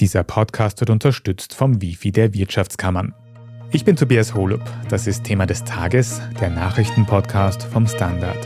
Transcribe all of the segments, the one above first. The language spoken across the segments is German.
Dieser Podcast wird unterstützt vom Wifi der Wirtschaftskammern. Ich bin Tobias Holub. Das ist Thema des Tages, der Nachrichtenpodcast vom Standard.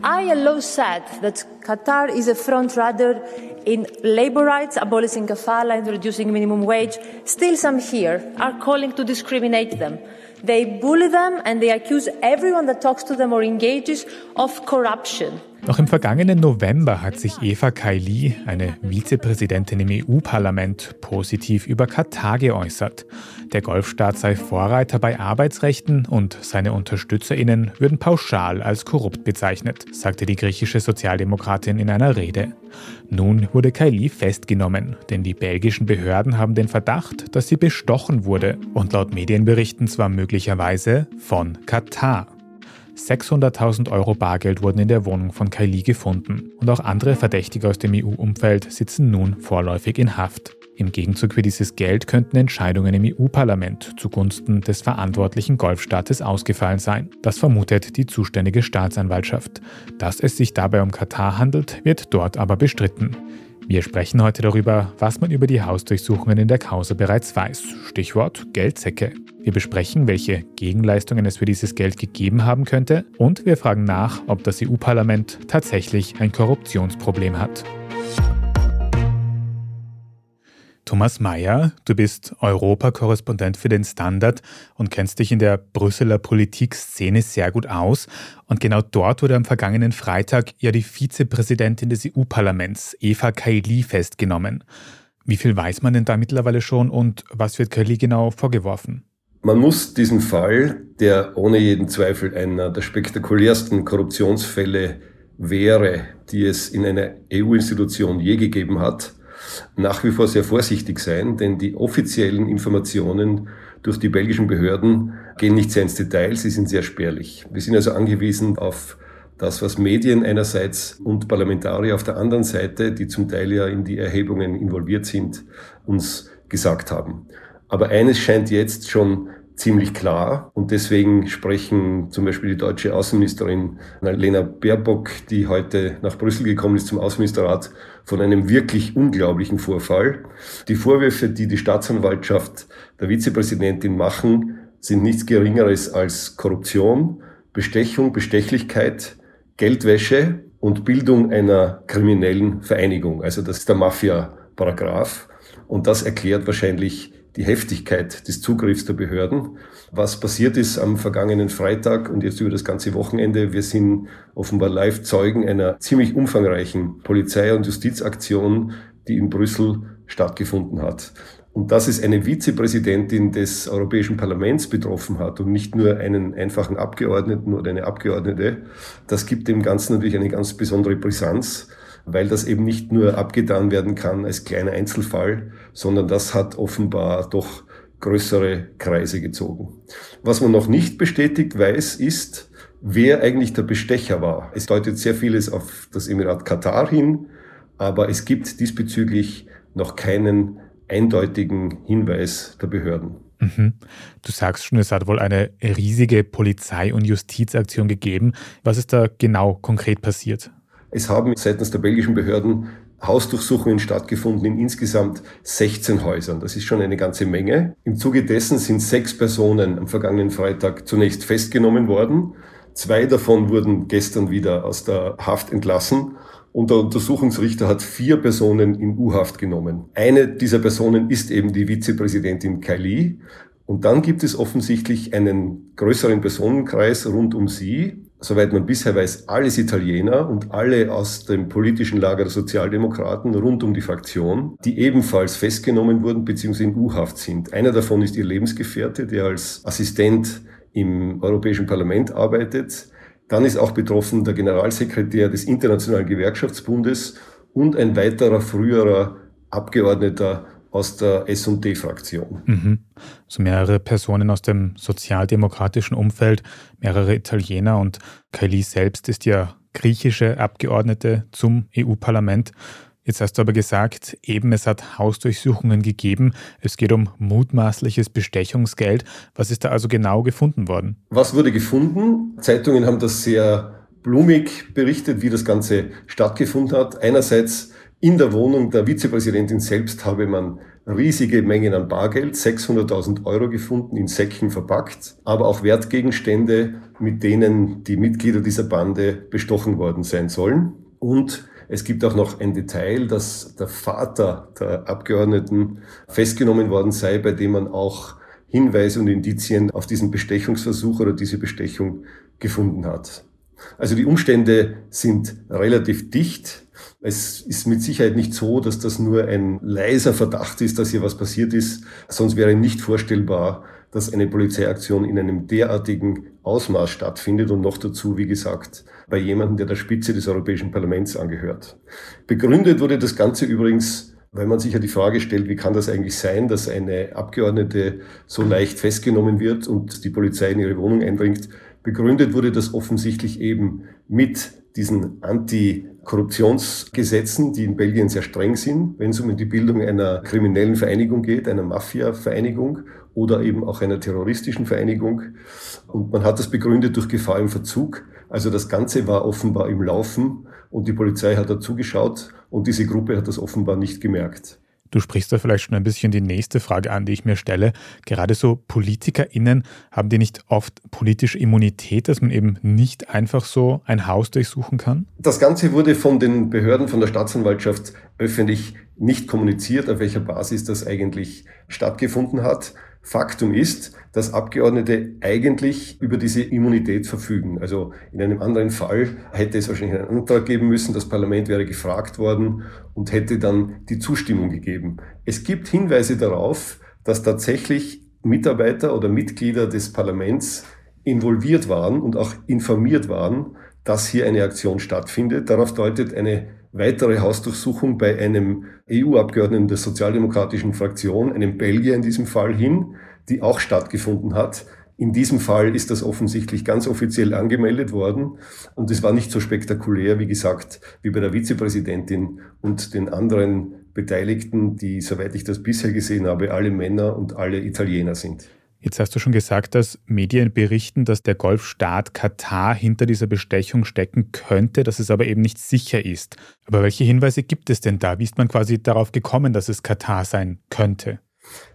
ILO said that Qatar is a frontrunner in labor rights, abolishing kafala, introducing minimum wage. Still, some here are calling to discriminate them. They bully them and they accuse everyone that talks to them or engages of corruption. Noch im vergangenen November hat sich Eva Kaili, eine Vizepräsidentin im EU-Parlament, positiv über Katar geäußert. Der Golfstaat sei Vorreiter bei Arbeitsrechten und seine UnterstützerInnen würden pauschal als korrupt bezeichnet, sagte die griechische Sozialdemokratin in einer Rede. Nun wurde Kaili festgenommen, denn die belgischen Behörden haben den Verdacht, dass sie bestochen wurde und laut Medienberichten zwar möglicherweise von Katar. 600.000 Euro Bargeld wurden in der Wohnung von Kylie gefunden und auch andere Verdächtige aus dem EU-Umfeld sitzen nun vorläufig in Haft. Im Gegenzug für dieses Geld könnten Entscheidungen im EU-Parlament zugunsten des verantwortlichen Golfstaates ausgefallen sein. Das vermutet die zuständige Staatsanwaltschaft. Dass es sich dabei um Katar handelt, wird dort aber bestritten. Wir sprechen heute darüber, was man über die Hausdurchsuchungen in der Causa bereits weiß. Stichwort Geldsäcke. Wir besprechen, welche Gegenleistungen es für dieses Geld gegeben haben könnte und wir fragen nach, ob das EU-Parlament tatsächlich ein Korruptionsproblem hat. Thomas Mayer, du bist Europakorrespondent für den Standard und kennst dich in der Brüsseler Politikszene sehr gut aus. Und genau dort wurde am vergangenen Freitag ja die Vizepräsidentin des EU-Parlaments, Eva Kaili, festgenommen. Wie viel weiß man denn da mittlerweile schon und was wird Kaili genau vorgeworfen? Man muss diesen Fall, der ohne jeden Zweifel einer der spektakulärsten Korruptionsfälle wäre, die es in einer EU-Institution je gegeben hat, nach wie vor sehr vorsichtig sein, denn die offiziellen Informationen durch die belgischen Behörden gehen nicht sehr ins Detail, sie sind sehr spärlich. Wir sind also angewiesen auf das, was Medien einerseits und Parlamentarier auf der anderen Seite, die zum Teil ja in die Erhebungen involviert sind, uns gesagt haben. Aber eines scheint jetzt schon ziemlich klar. Und deswegen sprechen zum Beispiel die deutsche Außenministerin Lena Baerbock, die heute nach Brüssel gekommen ist zum Außenministerrat, von einem wirklich unglaublichen Vorfall. Die Vorwürfe, die die Staatsanwaltschaft der Vizepräsidentin machen, sind nichts Geringeres als Korruption, Bestechung, Bestechlichkeit, Geldwäsche und Bildung einer kriminellen Vereinigung. Also das ist der Mafia-Paragraph. Und das erklärt wahrscheinlich die Heftigkeit des Zugriffs der Behörden. Was passiert ist am vergangenen Freitag und jetzt über das ganze Wochenende, wir sind offenbar live Zeugen einer ziemlich umfangreichen Polizei- und Justizaktion, die in Brüssel stattgefunden hat. Und dass es eine Vizepräsidentin des Europäischen Parlaments betroffen hat und nicht nur einen einfachen Abgeordneten oder eine Abgeordnete, das gibt dem Ganzen natürlich eine ganz besondere Brisanz weil das eben nicht nur abgetan werden kann als kleiner Einzelfall, sondern das hat offenbar doch größere Kreise gezogen. Was man noch nicht bestätigt weiß, ist, wer eigentlich der Bestecher war. Es deutet sehr vieles auf das Emirat Katar hin, aber es gibt diesbezüglich noch keinen eindeutigen Hinweis der Behörden. Mhm. Du sagst schon, es hat wohl eine riesige Polizei- und Justizaktion gegeben. Was ist da genau konkret passiert? Es haben seitens der belgischen Behörden Hausdurchsuchungen stattgefunden in insgesamt 16 Häusern. Das ist schon eine ganze Menge. Im Zuge dessen sind sechs Personen am vergangenen Freitag zunächst festgenommen worden. Zwei davon wurden gestern wieder aus der Haft entlassen und der Untersuchungsrichter hat vier Personen in U-Haft genommen. Eine dieser Personen ist eben die Vizepräsidentin Kaili. Und dann gibt es offensichtlich einen größeren Personenkreis rund um sie, soweit man bisher weiß, alles Italiener und alle aus dem politischen Lager der Sozialdemokraten rund um die Fraktion, die ebenfalls festgenommen wurden bzw. in U-Haft sind. Einer davon ist ihr Lebensgefährte, der als Assistent im Europäischen Parlament arbeitet. Dann ist auch betroffen der Generalsekretär des Internationalen Gewerkschaftsbundes und ein weiterer früherer Abgeordneter aus der SD-Fraktion. Mhm. Also mehrere Personen aus dem sozialdemokratischen Umfeld, mehrere Italiener und Kylie selbst ist ja griechische Abgeordnete zum EU-Parlament. Jetzt hast du aber gesagt, eben es hat Hausdurchsuchungen gegeben. Es geht um mutmaßliches Bestechungsgeld. Was ist da also genau gefunden worden? Was wurde gefunden? Zeitungen haben das sehr blumig berichtet, wie das Ganze stattgefunden hat. Einerseits in der Wohnung der Vizepräsidentin selbst habe man riesige Mengen an Bargeld, 600.000 Euro gefunden, in Säcken verpackt, aber auch Wertgegenstände, mit denen die Mitglieder dieser Bande bestochen worden sein sollen. Und es gibt auch noch ein Detail, dass der Vater der Abgeordneten festgenommen worden sei, bei dem man auch Hinweise und Indizien auf diesen Bestechungsversuch oder diese Bestechung gefunden hat. Also die Umstände sind relativ dicht. Es ist mit Sicherheit nicht so, dass das nur ein leiser Verdacht ist, dass hier was passiert ist. Sonst wäre nicht vorstellbar, dass eine Polizeiaktion in einem derartigen Ausmaß stattfindet und noch dazu, wie gesagt, bei jemandem, der der Spitze des Europäischen Parlaments angehört. Begründet wurde das Ganze übrigens, weil man sich ja die Frage stellt, wie kann das eigentlich sein, dass eine Abgeordnete so leicht festgenommen wird und die Polizei in ihre Wohnung eindringt. Begründet wurde das offensichtlich eben mit diesen Antikorruptionsgesetzen, die in Belgien sehr streng sind, wenn es um die Bildung einer kriminellen Vereinigung geht, einer Mafia-Vereinigung oder eben auch einer terroristischen Vereinigung. Und man hat das begründet durch Gefahr im Verzug. Also das Ganze war offenbar im Laufen und die Polizei hat dazugeschaut und diese Gruppe hat das offenbar nicht gemerkt. Du sprichst da vielleicht schon ein bisschen die nächste Frage an, die ich mir stelle. Gerade so PolitikerInnen, haben die nicht oft politische Immunität, dass man eben nicht einfach so ein Haus durchsuchen kann? Das Ganze wurde von den Behörden, von der Staatsanwaltschaft öffentlich nicht kommuniziert, auf welcher Basis das eigentlich stattgefunden hat. Faktum ist, dass Abgeordnete eigentlich über diese Immunität verfügen. Also in einem anderen Fall hätte es wahrscheinlich einen Antrag geben müssen, das Parlament wäre gefragt worden und hätte dann die Zustimmung gegeben. Es gibt Hinweise darauf, dass tatsächlich Mitarbeiter oder Mitglieder des Parlaments involviert waren und auch informiert waren, dass hier eine Aktion stattfindet. Darauf deutet eine weitere Hausdurchsuchung bei einem EU-Abgeordneten der sozialdemokratischen Fraktion, einem Belgier in diesem Fall hin, die auch stattgefunden hat. In diesem Fall ist das offensichtlich ganz offiziell angemeldet worden und es war nicht so spektakulär, wie gesagt, wie bei der Vizepräsidentin und den anderen Beteiligten, die, soweit ich das bisher gesehen habe, alle Männer und alle Italiener sind. Jetzt hast du schon gesagt, dass Medien berichten, dass der Golfstaat Katar hinter dieser Bestechung stecken könnte, dass es aber eben nicht sicher ist. Aber welche Hinweise gibt es denn da? Wie ist man quasi darauf gekommen, dass es Katar sein könnte?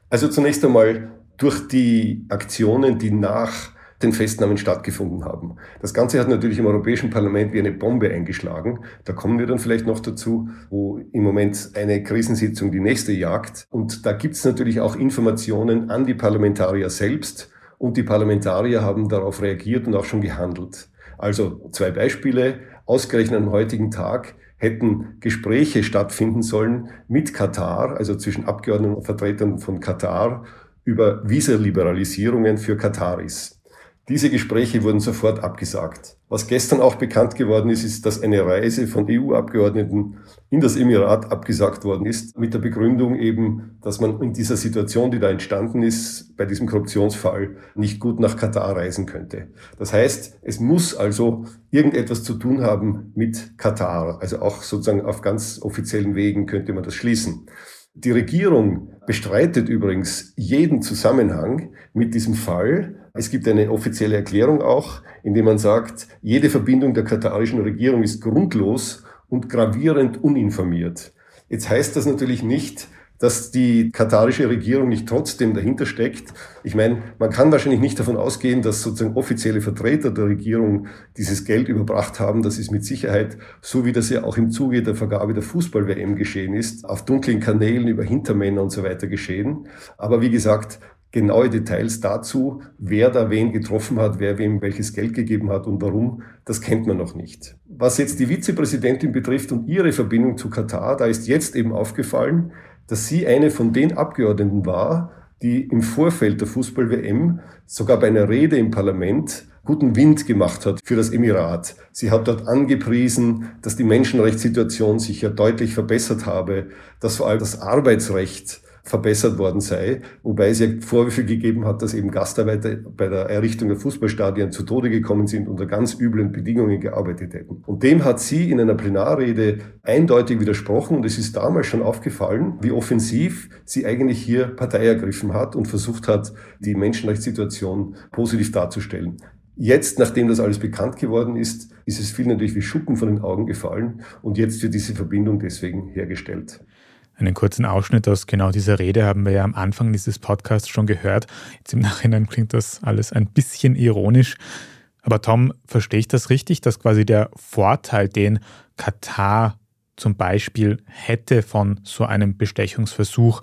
Also zunächst einmal durch die Aktionen, die nach den Festnahmen stattgefunden haben. Das Ganze hat natürlich im Europäischen Parlament wie eine Bombe eingeschlagen. Da kommen wir dann vielleicht noch dazu, wo im Moment eine Krisensitzung die nächste jagt. Und da gibt es natürlich auch Informationen an die Parlamentarier selbst. Und die Parlamentarier haben darauf reagiert und auch schon gehandelt. Also zwei Beispiele. Ausgerechnet am heutigen Tag hätten Gespräche stattfinden sollen mit Katar, also zwischen Abgeordneten und Vertretern von Katar, über Visaliberalisierungen für Kataris. Diese Gespräche wurden sofort abgesagt. Was gestern auch bekannt geworden ist, ist, dass eine Reise von EU-Abgeordneten in das Emirat abgesagt worden ist, mit der Begründung eben, dass man in dieser Situation, die da entstanden ist, bei diesem Korruptionsfall nicht gut nach Katar reisen könnte. Das heißt, es muss also irgendetwas zu tun haben mit Katar. Also auch sozusagen auf ganz offiziellen Wegen könnte man das schließen. Die Regierung bestreitet übrigens jeden Zusammenhang mit diesem Fall. Es gibt eine offizielle Erklärung auch, in der man sagt, jede Verbindung der katarischen Regierung ist grundlos und gravierend uninformiert. Jetzt heißt das natürlich nicht, dass die katarische Regierung nicht trotzdem dahinter steckt. Ich meine, man kann wahrscheinlich nicht davon ausgehen, dass sozusagen offizielle Vertreter der Regierung dieses Geld überbracht haben. Das ist mit Sicherheit, so wie das ja auch im Zuge der Vergabe der Fußball-WM geschehen ist, auf dunklen Kanälen über Hintermänner und so weiter geschehen. Aber wie gesagt, genaue Details dazu, wer da wen getroffen hat, wer wem welches Geld gegeben hat und warum, das kennt man noch nicht. Was jetzt die Vizepräsidentin betrifft und ihre Verbindung zu Katar, da ist jetzt eben aufgefallen, dass sie eine von den Abgeordneten war, die im Vorfeld der Fußball-WM sogar bei einer Rede im Parlament guten Wind gemacht hat für das Emirat. Sie hat dort angepriesen, dass die Menschenrechtssituation sich ja deutlich verbessert habe, dass vor allem das Arbeitsrecht verbessert worden sei, wobei es ja Vorwürfe gegeben hat, dass eben Gastarbeiter bei der Errichtung der Fußballstadien zu Tode gekommen sind, unter ganz üblen Bedingungen gearbeitet hätten. Und dem hat sie in einer Plenarrede eindeutig widersprochen und es ist damals schon aufgefallen, wie offensiv sie eigentlich hier Partei ergriffen hat und versucht hat, die Menschenrechtssituation positiv darzustellen. Jetzt, nachdem das alles bekannt geworden ist, ist es viel natürlich wie Schuppen von den Augen gefallen und jetzt wird diese Verbindung deswegen hergestellt. Einen kurzen Ausschnitt aus genau dieser Rede haben wir ja am Anfang dieses Podcasts schon gehört. Jetzt im Nachhinein klingt das alles ein bisschen ironisch. Aber Tom, verstehe ich das richtig, dass quasi der Vorteil, den Katar zum Beispiel hätte von so einem Bestechungsversuch,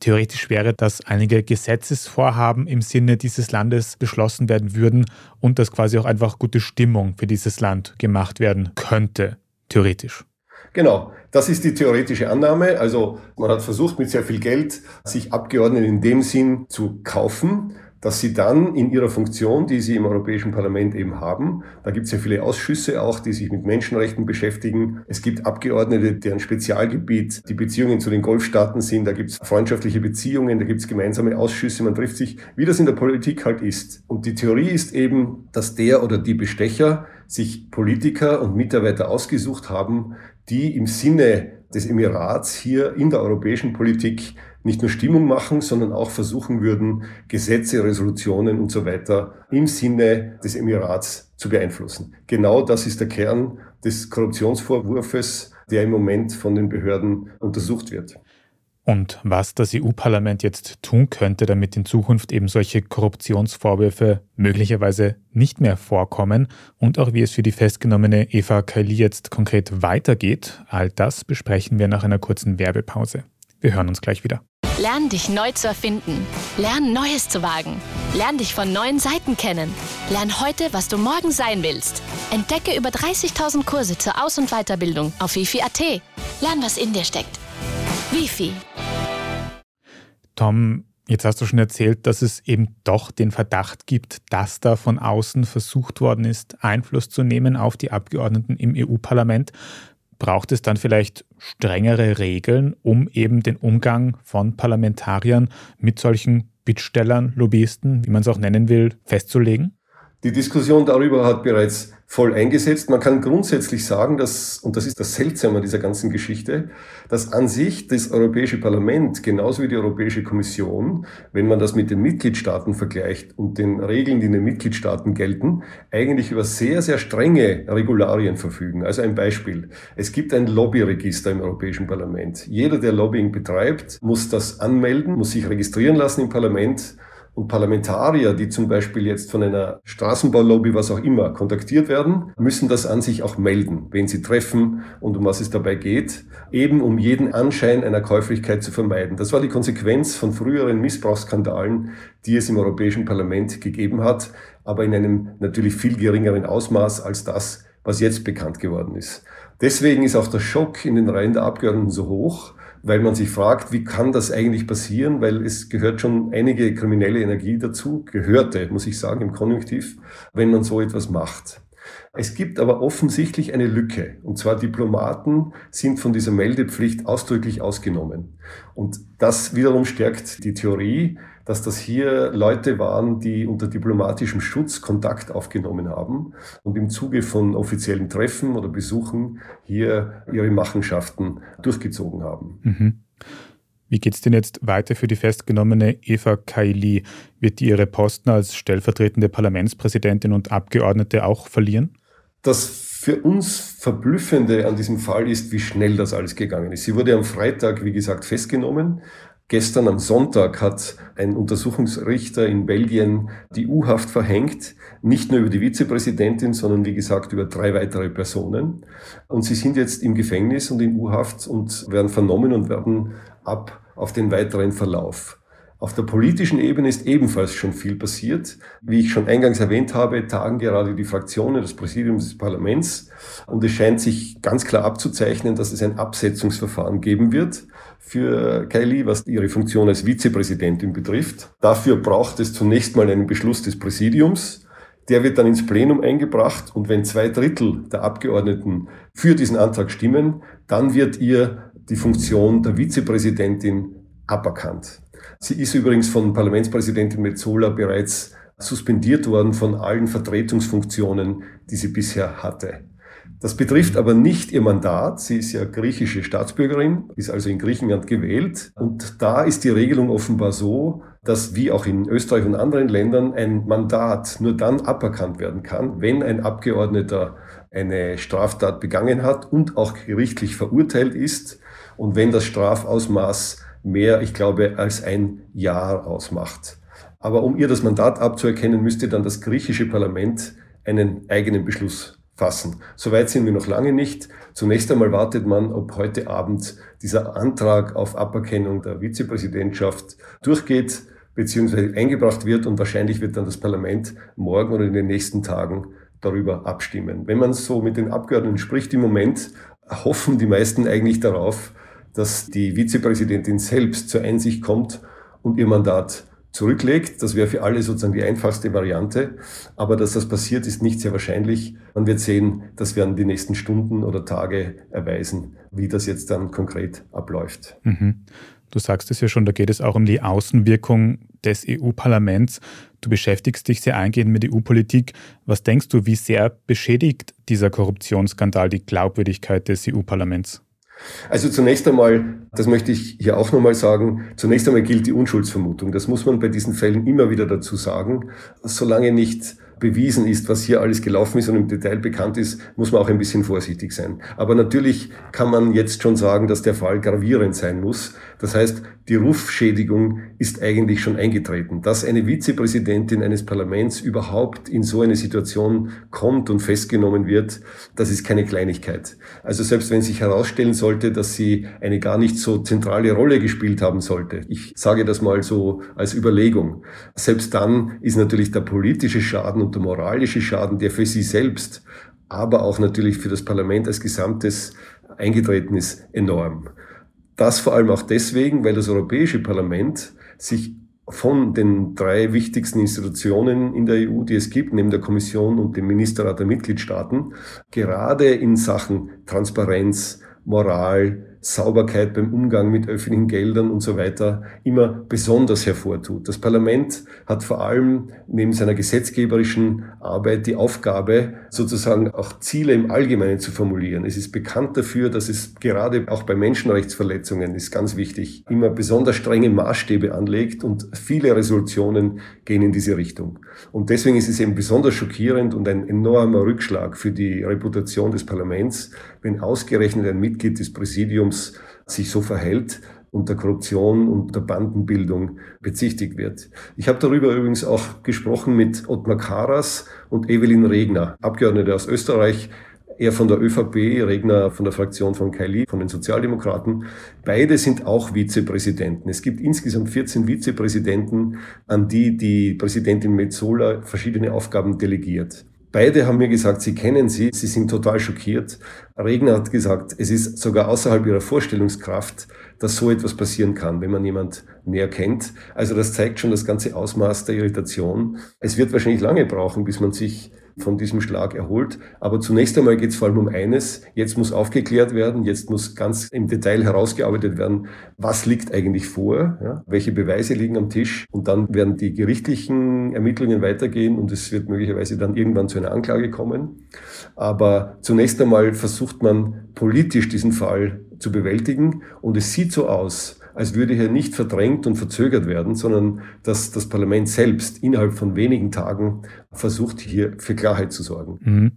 theoretisch wäre, dass einige Gesetzesvorhaben im Sinne dieses Landes beschlossen werden würden und dass quasi auch einfach gute Stimmung für dieses Land gemacht werden könnte, theoretisch. Genau, das ist die theoretische Annahme. Also man hat versucht, mit sehr viel Geld sich Abgeordnete in dem Sinn zu kaufen dass sie dann in ihrer Funktion, die sie im Europäischen Parlament eben haben, da gibt es ja viele Ausschüsse auch, die sich mit Menschenrechten beschäftigen. Es gibt Abgeordnete, deren Spezialgebiet die Beziehungen zu den Golfstaaten sind. Da gibt es freundschaftliche Beziehungen, da gibt es gemeinsame Ausschüsse. Man trifft sich, wie das in der Politik halt ist. Und die Theorie ist eben, dass der oder die Bestecher sich Politiker und Mitarbeiter ausgesucht haben, die im Sinne des Emirats hier in der europäischen Politik nicht nur Stimmung machen, sondern auch versuchen würden, Gesetze, Resolutionen und so weiter im Sinne des Emirats zu beeinflussen. Genau das ist der Kern des Korruptionsvorwurfs, der im Moment von den Behörden untersucht wird. Und was das EU-Parlament jetzt tun könnte, damit in Zukunft eben solche Korruptionsvorwürfe möglicherweise nicht mehr vorkommen und auch wie es für die festgenommene Eva Kaili jetzt konkret weitergeht, all das besprechen wir nach einer kurzen Werbepause. Wir hören uns gleich wieder. Lern dich neu zu erfinden. Lern Neues zu wagen. Lern dich von neuen Seiten kennen. Lern heute, was du morgen sein willst. Entdecke über 30.000 Kurse zur Aus- und Weiterbildung auf wifi.at. Lern, was in dir steckt. Wifi. Tom, jetzt hast du schon erzählt, dass es eben doch den Verdacht gibt, dass da von außen versucht worden ist, Einfluss zu nehmen auf die Abgeordneten im EU-Parlament braucht es dann vielleicht strengere Regeln, um eben den Umgang von Parlamentariern mit solchen Bittstellern, Lobbyisten, wie man es auch nennen will, festzulegen? Die Diskussion darüber hat bereits voll eingesetzt. Man kann grundsätzlich sagen, dass, und das ist das Seltsame dieser ganzen Geschichte, dass an sich das Europäische Parlament genauso wie die Europäische Kommission, wenn man das mit den Mitgliedstaaten vergleicht und den Regeln, die in den Mitgliedstaaten gelten, eigentlich über sehr, sehr strenge Regularien verfügen. Also ein Beispiel. Es gibt ein Lobbyregister im Europäischen Parlament. Jeder, der Lobbying betreibt, muss das anmelden, muss sich registrieren lassen im Parlament und Parlamentarier, die zum Beispiel jetzt von einer Straßenbaulobby, was auch immer, kontaktiert werden, müssen das an sich auch melden, wen sie treffen und um was es dabei geht, eben um jeden Anschein einer Käuflichkeit zu vermeiden. Das war die Konsequenz von früheren Missbrauchsskandalen, die es im Europäischen Parlament gegeben hat, aber in einem natürlich viel geringeren Ausmaß als das, was jetzt bekannt geworden ist. Deswegen ist auch der Schock in den Reihen der Abgeordneten so hoch, weil man sich fragt, wie kann das eigentlich passieren, weil es gehört schon einige kriminelle Energie dazu, gehörte, muss ich sagen, im Konjunktiv, wenn man so etwas macht. Es gibt aber offensichtlich eine Lücke. Und zwar Diplomaten sind von dieser Meldepflicht ausdrücklich ausgenommen. Und das wiederum stärkt die Theorie, dass das hier Leute waren, die unter diplomatischem Schutz Kontakt aufgenommen haben und im Zuge von offiziellen Treffen oder Besuchen hier ihre Machenschaften durchgezogen haben. Mhm. Wie geht es denn jetzt weiter für die festgenommene Eva Kaili? Wird die ihre Posten als stellvertretende Parlamentspräsidentin und Abgeordnete auch verlieren? Das für uns Verblüffende an diesem Fall ist, wie schnell das alles gegangen ist. Sie wurde am Freitag, wie gesagt, festgenommen. Gestern am Sonntag hat ein Untersuchungsrichter in Belgien die U-Haft verhängt, nicht nur über die Vizepräsidentin, sondern wie gesagt über drei weitere Personen. Und sie sind jetzt im Gefängnis und in U-Haft und werden vernommen und werden ab auf den weiteren Verlauf. Auf der politischen Ebene ist ebenfalls schon viel passiert. Wie ich schon eingangs erwähnt habe, tagen gerade die Fraktionen des Präsidiums des Parlaments und es scheint sich ganz klar abzuzeichnen, dass es ein Absetzungsverfahren geben wird für Kylie, was ihre Funktion als Vizepräsidentin betrifft. Dafür braucht es zunächst mal einen Beschluss des Präsidiums. Der wird dann ins Plenum eingebracht und wenn zwei Drittel der Abgeordneten für diesen Antrag stimmen, dann wird ihr die Funktion der Vizepräsidentin aberkannt. Sie ist übrigens von Parlamentspräsidentin Metzola bereits suspendiert worden von allen Vertretungsfunktionen, die sie bisher hatte. Das betrifft aber nicht ihr Mandat. Sie ist ja griechische Staatsbürgerin, ist also in Griechenland gewählt. Und da ist die Regelung offenbar so, dass wie auch in Österreich und anderen Ländern ein Mandat nur dann aberkannt werden kann, wenn ein Abgeordneter eine Straftat begangen hat und auch gerichtlich verurteilt ist und wenn das Strafausmaß mehr, ich glaube, als ein Jahr ausmacht. Aber um ihr das Mandat abzuerkennen, müsste dann das griechische Parlament einen eigenen Beschluss fassen. Soweit sind wir noch lange nicht. Zunächst einmal wartet man, ob heute Abend dieser Antrag auf Aberkennung der Vizepräsidentschaft durchgeht bzw. eingebracht wird und wahrscheinlich wird dann das Parlament morgen oder in den nächsten Tagen darüber abstimmen. Wenn man so mit den Abgeordneten spricht im Moment, hoffen die meisten eigentlich darauf, dass die Vizepräsidentin selbst zur Einsicht kommt und ihr Mandat zurücklegt. Das wäre für alle sozusagen die einfachste Variante. Aber dass das passiert, ist nicht sehr wahrscheinlich. Man wird sehen, das werden die nächsten Stunden oder Tage erweisen, wie das jetzt dann konkret abläuft. Mhm. Du sagst es ja schon, da geht es auch um die Außenwirkung des EU-Parlaments. Du beschäftigst dich sehr eingehend mit EU-Politik. Was denkst du, wie sehr beschädigt dieser Korruptionsskandal die Glaubwürdigkeit des EU-Parlaments? Also zunächst einmal, das möchte ich hier auch nochmal sagen, zunächst einmal gilt die Unschuldsvermutung. Das muss man bei diesen Fällen immer wieder dazu sagen. Solange nicht bewiesen ist, was hier alles gelaufen ist und im Detail bekannt ist, muss man auch ein bisschen vorsichtig sein. Aber natürlich kann man jetzt schon sagen, dass der Fall gravierend sein muss. Das heißt, die Rufschädigung ist eigentlich schon eingetreten. Dass eine Vizepräsidentin eines Parlaments überhaupt in so eine Situation kommt und festgenommen wird, das ist keine Kleinigkeit. Also selbst wenn sich herausstellen sollte, dass sie eine gar nicht so zentrale Rolle gespielt haben sollte, ich sage das mal so als Überlegung, selbst dann ist natürlich der politische Schaden und der moralische Schaden, der für sie selbst, aber auch natürlich für das Parlament als Gesamtes eingetreten ist, enorm. Das vor allem auch deswegen, weil das Europäische Parlament sich von den drei wichtigsten Institutionen in der EU, die es gibt, neben der Kommission und dem Ministerrat der Mitgliedstaaten, gerade in Sachen Transparenz, Moral, Sauberkeit beim Umgang mit öffentlichen Geldern und so weiter immer besonders hervortut. Das Parlament hat vor allem neben seiner gesetzgeberischen Arbeit die Aufgabe, sozusagen auch Ziele im Allgemeinen zu formulieren. Es ist bekannt dafür, dass es gerade auch bei Menschenrechtsverletzungen, ist ganz wichtig, immer besonders strenge Maßstäbe anlegt und viele Resolutionen gehen in diese Richtung. Und deswegen ist es eben besonders schockierend und ein enormer Rückschlag für die Reputation des Parlaments, wenn ausgerechnet ein Mitglied des Präsidiums sich so verhält und der Korruption und der Bandenbildung bezichtigt wird. Ich habe darüber übrigens auch gesprochen mit Ottmar Karas und Evelyn Regner, Abgeordnete aus Österreich, er von der ÖVP, Regner von der Fraktion von Kaili, von den Sozialdemokraten. Beide sind auch Vizepräsidenten. Es gibt insgesamt 14 Vizepräsidenten, an die die Präsidentin Metzola verschiedene Aufgaben delegiert. Beide haben mir gesagt, sie kennen sie, sie sind total schockiert. Regner hat gesagt, es ist sogar außerhalb ihrer Vorstellungskraft, dass so etwas passieren kann, wenn man jemand näher kennt. Also das zeigt schon das ganze Ausmaß der Irritation. Es wird wahrscheinlich lange brauchen, bis man sich von diesem Schlag erholt. Aber zunächst einmal geht es vor allem um eines. Jetzt muss aufgeklärt werden, jetzt muss ganz im Detail herausgearbeitet werden, was liegt eigentlich vor, ja? welche Beweise liegen am Tisch. Und dann werden die gerichtlichen Ermittlungen weitergehen und es wird möglicherweise dann irgendwann zu einer Anklage kommen. Aber zunächst einmal versucht man politisch diesen Fall zu bewältigen und es sieht so aus, als würde hier nicht verdrängt und verzögert werden, sondern dass das Parlament selbst innerhalb von wenigen Tagen versucht, hier für Klarheit zu sorgen. Mhm.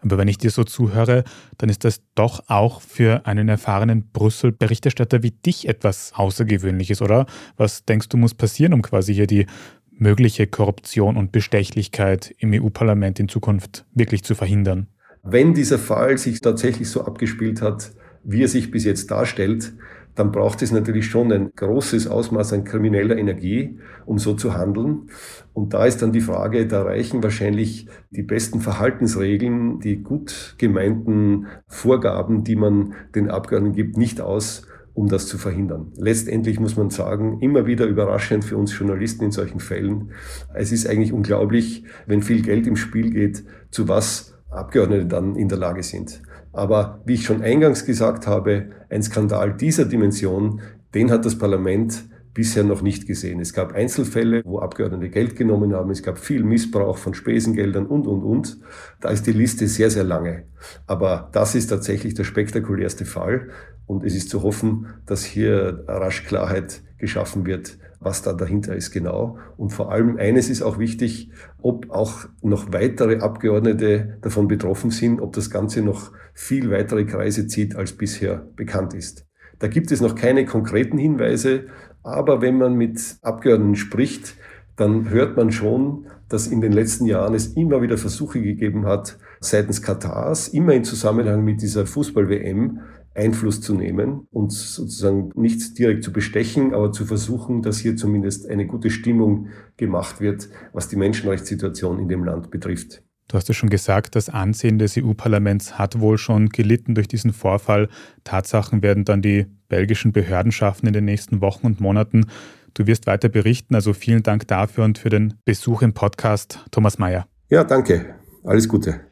Aber wenn ich dir so zuhöre, dann ist das doch auch für einen erfahrenen Brüssel-Berichterstatter wie dich etwas Außergewöhnliches, oder? Was denkst du, muss passieren, um quasi hier die mögliche Korruption und Bestechlichkeit im EU-Parlament in Zukunft wirklich zu verhindern? Wenn dieser Fall sich tatsächlich so abgespielt hat, wie er sich bis jetzt darstellt, dann braucht es natürlich schon ein großes Ausmaß an krimineller Energie, um so zu handeln. Und da ist dann die Frage, da reichen wahrscheinlich die besten Verhaltensregeln, die gut gemeinten Vorgaben, die man den Abgeordneten gibt, nicht aus, um das zu verhindern. Letztendlich muss man sagen, immer wieder überraschend für uns Journalisten in solchen Fällen. Es ist eigentlich unglaublich, wenn viel Geld im Spiel geht, zu was Abgeordnete dann in der Lage sind. Aber wie ich schon eingangs gesagt habe, ein Skandal dieser Dimension Den hat das Parlament bisher noch nicht gesehen. Es gab Einzelfälle, wo Abgeordnete Geld genommen haben. Es gab viel Missbrauch von Spesengeldern und, und, und. Da ist die Liste sehr, sehr lange. Aber das ist tatsächlich der spektakulärste Fall. Und es ist zu hoffen, dass hier rasch Klarheit geschaffen wird, was da dahinter ist genau. Und vor allem eines ist auch wichtig, ob auch noch weitere Abgeordnete davon betroffen sind, ob das Ganze noch viel weitere Kreise zieht, als bisher bekannt ist. Da gibt es noch keine konkreten Hinweise, aber wenn man mit Abgeordneten spricht, dann hört man schon, dass in den letzten Jahren es immer wieder Versuche gegeben hat, seitens Katars, immer in Zusammenhang mit dieser Fußball-WM, Einfluss zu nehmen und sozusagen nicht direkt zu bestechen, aber zu versuchen, dass hier zumindest eine gute Stimmung gemacht wird, was die Menschenrechtssituation in dem Land betrifft. Du hast es schon gesagt, das Ansehen des EU-Parlaments hat wohl schon gelitten durch diesen Vorfall. Tatsachen werden dann die belgischen Behörden schaffen in den nächsten Wochen und Monaten. Du wirst weiter berichten, also vielen Dank dafür und für den Besuch im Podcast, Thomas Mayer. Ja, danke. Alles Gute.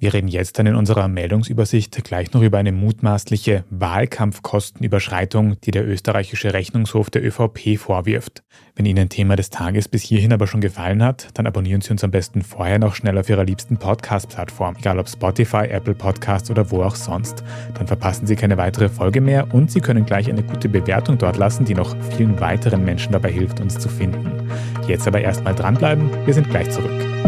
Wir reden jetzt dann in unserer Meldungsübersicht gleich noch über eine mutmaßliche Wahlkampfkostenüberschreitung, die der österreichische Rechnungshof der ÖVP vorwirft. Wenn Ihnen Thema des Tages bis hierhin aber schon gefallen hat, dann abonnieren Sie uns am besten vorher noch schnell auf Ihrer liebsten Podcast-Plattform, egal ob Spotify, Apple Podcasts oder wo auch sonst. Dann verpassen Sie keine weitere Folge mehr und Sie können gleich eine gute Bewertung dort lassen, die noch vielen weiteren Menschen dabei hilft, uns zu finden. Jetzt aber erstmal dranbleiben, wir sind gleich zurück.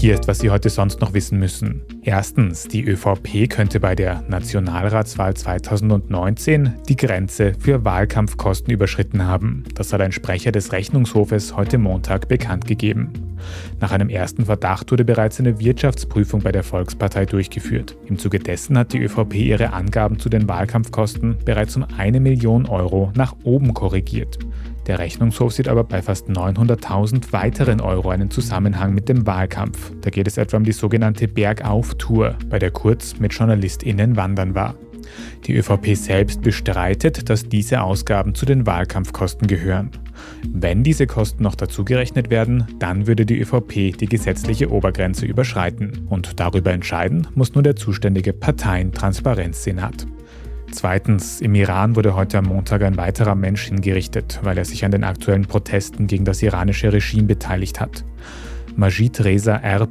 Hier ist, was Sie heute sonst noch wissen müssen. Erstens, die ÖVP könnte bei der Nationalratswahl 2019 die Grenze für Wahlkampfkosten überschritten haben. Das hat ein Sprecher des Rechnungshofes heute Montag bekannt gegeben. Nach einem ersten Verdacht wurde bereits eine Wirtschaftsprüfung bei der Volkspartei durchgeführt. Im Zuge dessen hat die ÖVP ihre Angaben zu den Wahlkampfkosten bereits um eine Million Euro nach oben korrigiert. Der Rechnungshof sieht aber bei fast 900.000 weiteren Euro einen Zusammenhang mit dem Wahlkampf. Da geht es etwa um die sogenannte Bergauf-Tour, bei der Kurz mit JournalistInnen wandern war. Die ÖVP selbst bestreitet, dass diese Ausgaben zu den Wahlkampfkosten gehören. Wenn diese Kosten noch dazugerechnet werden, dann würde die ÖVP die gesetzliche Obergrenze überschreiten. Und darüber entscheiden muss nur der zuständige Parteientransparenzsenat. Zweitens, im Iran wurde heute am Montag ein weiterer Mensch hingerichtet, weil er sich an den aktuellen Protesten gegen das iranische Regime beteiligt hat. Majid Reza R.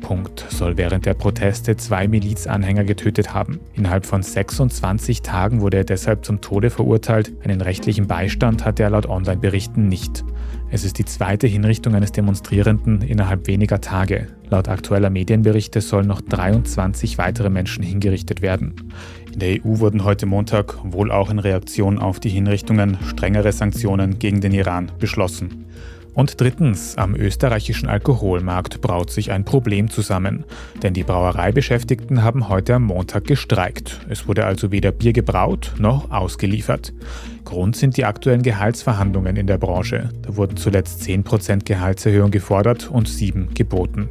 soll während der Proteste zwei Milizanhänger getötet haben. Innerhalb von 26 Tagen wurde er deshalb zum Tode verurteilt. Einen rechtlichen Beistand hatte er laut Online-Berichten nicht. Es ist die zweite Hinrichtung eines Demonstrierenden innerhalb weniger Tage. Laut aktueller Medienberichte sollen noch 23 weitere Menschen hingerichtet werden. In der EU wurden heute Montag, wohl auch in Reaktion auf die Hinrichtungen, strengere Sanktionen gegen den Iran beschlossen. Und drittens, am österreichischen Alkoholmarkt braut sich ein Problem zusammen. Denn die Brauereibeschäftigten haben heute am Montag gestreikt. Es wurde also weder Bier gebraut noch ausgeliefert. Grund sind die aktuellen Gehaltsverhandlungen in der Branche. Da wurden zuletzt 10% Gehaltserhöhung gefordert und 7 geboten.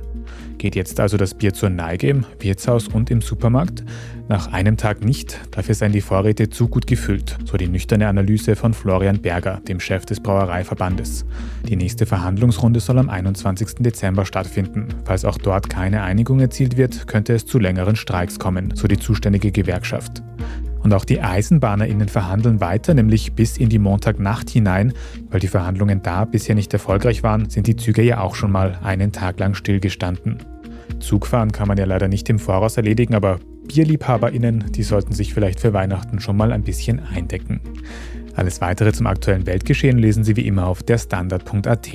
Geht jetzt also das Bier zur Neige im Wirtshaus und im Supermarkt? Nach einem Tag nicht, dafür seien die Vorräte zu gut gefüllt, so die nüchterne Analyse von Florian Berger, dem Chef des Brauereiverbandes. Die nächste Verhandlungsrunde soll am 21. Dezember stattfinden. Falls auch dort keine Einigung erzielt wird, könnte es zu längeren Streiks kommen, so die zuständige Gewerkschaft. Und auch die EisenbahnerInnen verhandeln weiter, nämlich bis in die Montagnacht hinein. Weil die Verhandlungen da bisher nicht erfolgreich waren, sind die Züge ja auch schon mal einen Tag lang stillgestanden. Zugfahren kann man ja leider nicht im Voraus erledigen, aber BierliebhaberInnen, die sollten sich vielleicht für Weihnachten schon mal ein bisschen eindecken. Alles weitere zum aktuellen Weltgeschehen lesen Sie wie immer auf der Standard.at.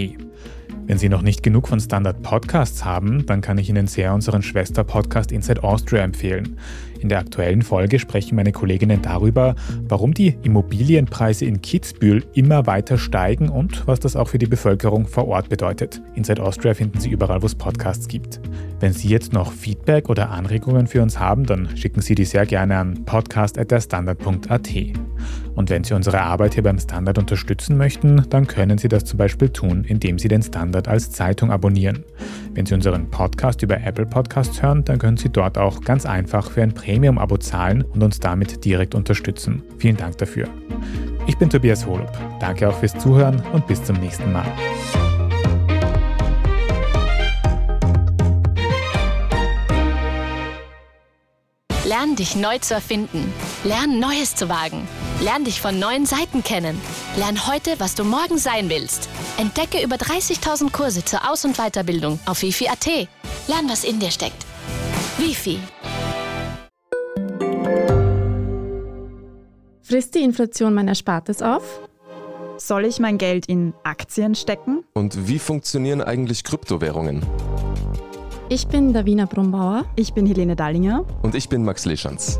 Wenn Sie noch nicht genug von Standard Podcasts haben, dann kann ich Ihnen sehr unseren Schwester-Podcast Inside Austria empfehlen. In der aktuellen Folge sprechen meine Kolleginnen darüber, warum die Immobilienpreise in Kitzbühel immer weiter steigen und was das auch für die Bevölkerung vor Ort bedeutet. Inside Austria finden Sie überall, wo es Podcasts gibt. Wenn Sie jetzt noch Feedback oder Anregungen für uns haben, dann schicken Sie die sehr gerne an podcast.derstandard.at. Und wenn Sie unsere Arbeit hier beim Standard unterstützen möchten, dann können Sie das zum Beispiel tun, indem Sie den Standard als Zeitung abonnieren. Wenn Sie unseren Podcast über Apple Podcasts hören, dann können Sie dort auch ganz einfach für ein Premium-Abo zahlen und uns damit direkt unterstützen. Vielen Dank dafür. Ich bin Tobias Holub. Danke auch fürs Zuhören und bis zum nächsten Mal. Lern dich neu zu erfinden. Lern Neues zu wagen. Lern dich von neuen Seiten kennen. Lern heute, was du morgen sein willst. Entdecke über 30.000 Kurse zur Aus- und Weiterbildung auf wifi.at. Lern, was in dir steckt. Wifi. Frisst die Inflation mein Erspartes auf? Soll ich mein Geld in Aktien stecken? Und wie funktionieren eigentlich Kryptowährungen? Ich bin Davina Brumbauer. Ich bin Helene Dallinger. Und ich bin Max Leschanz.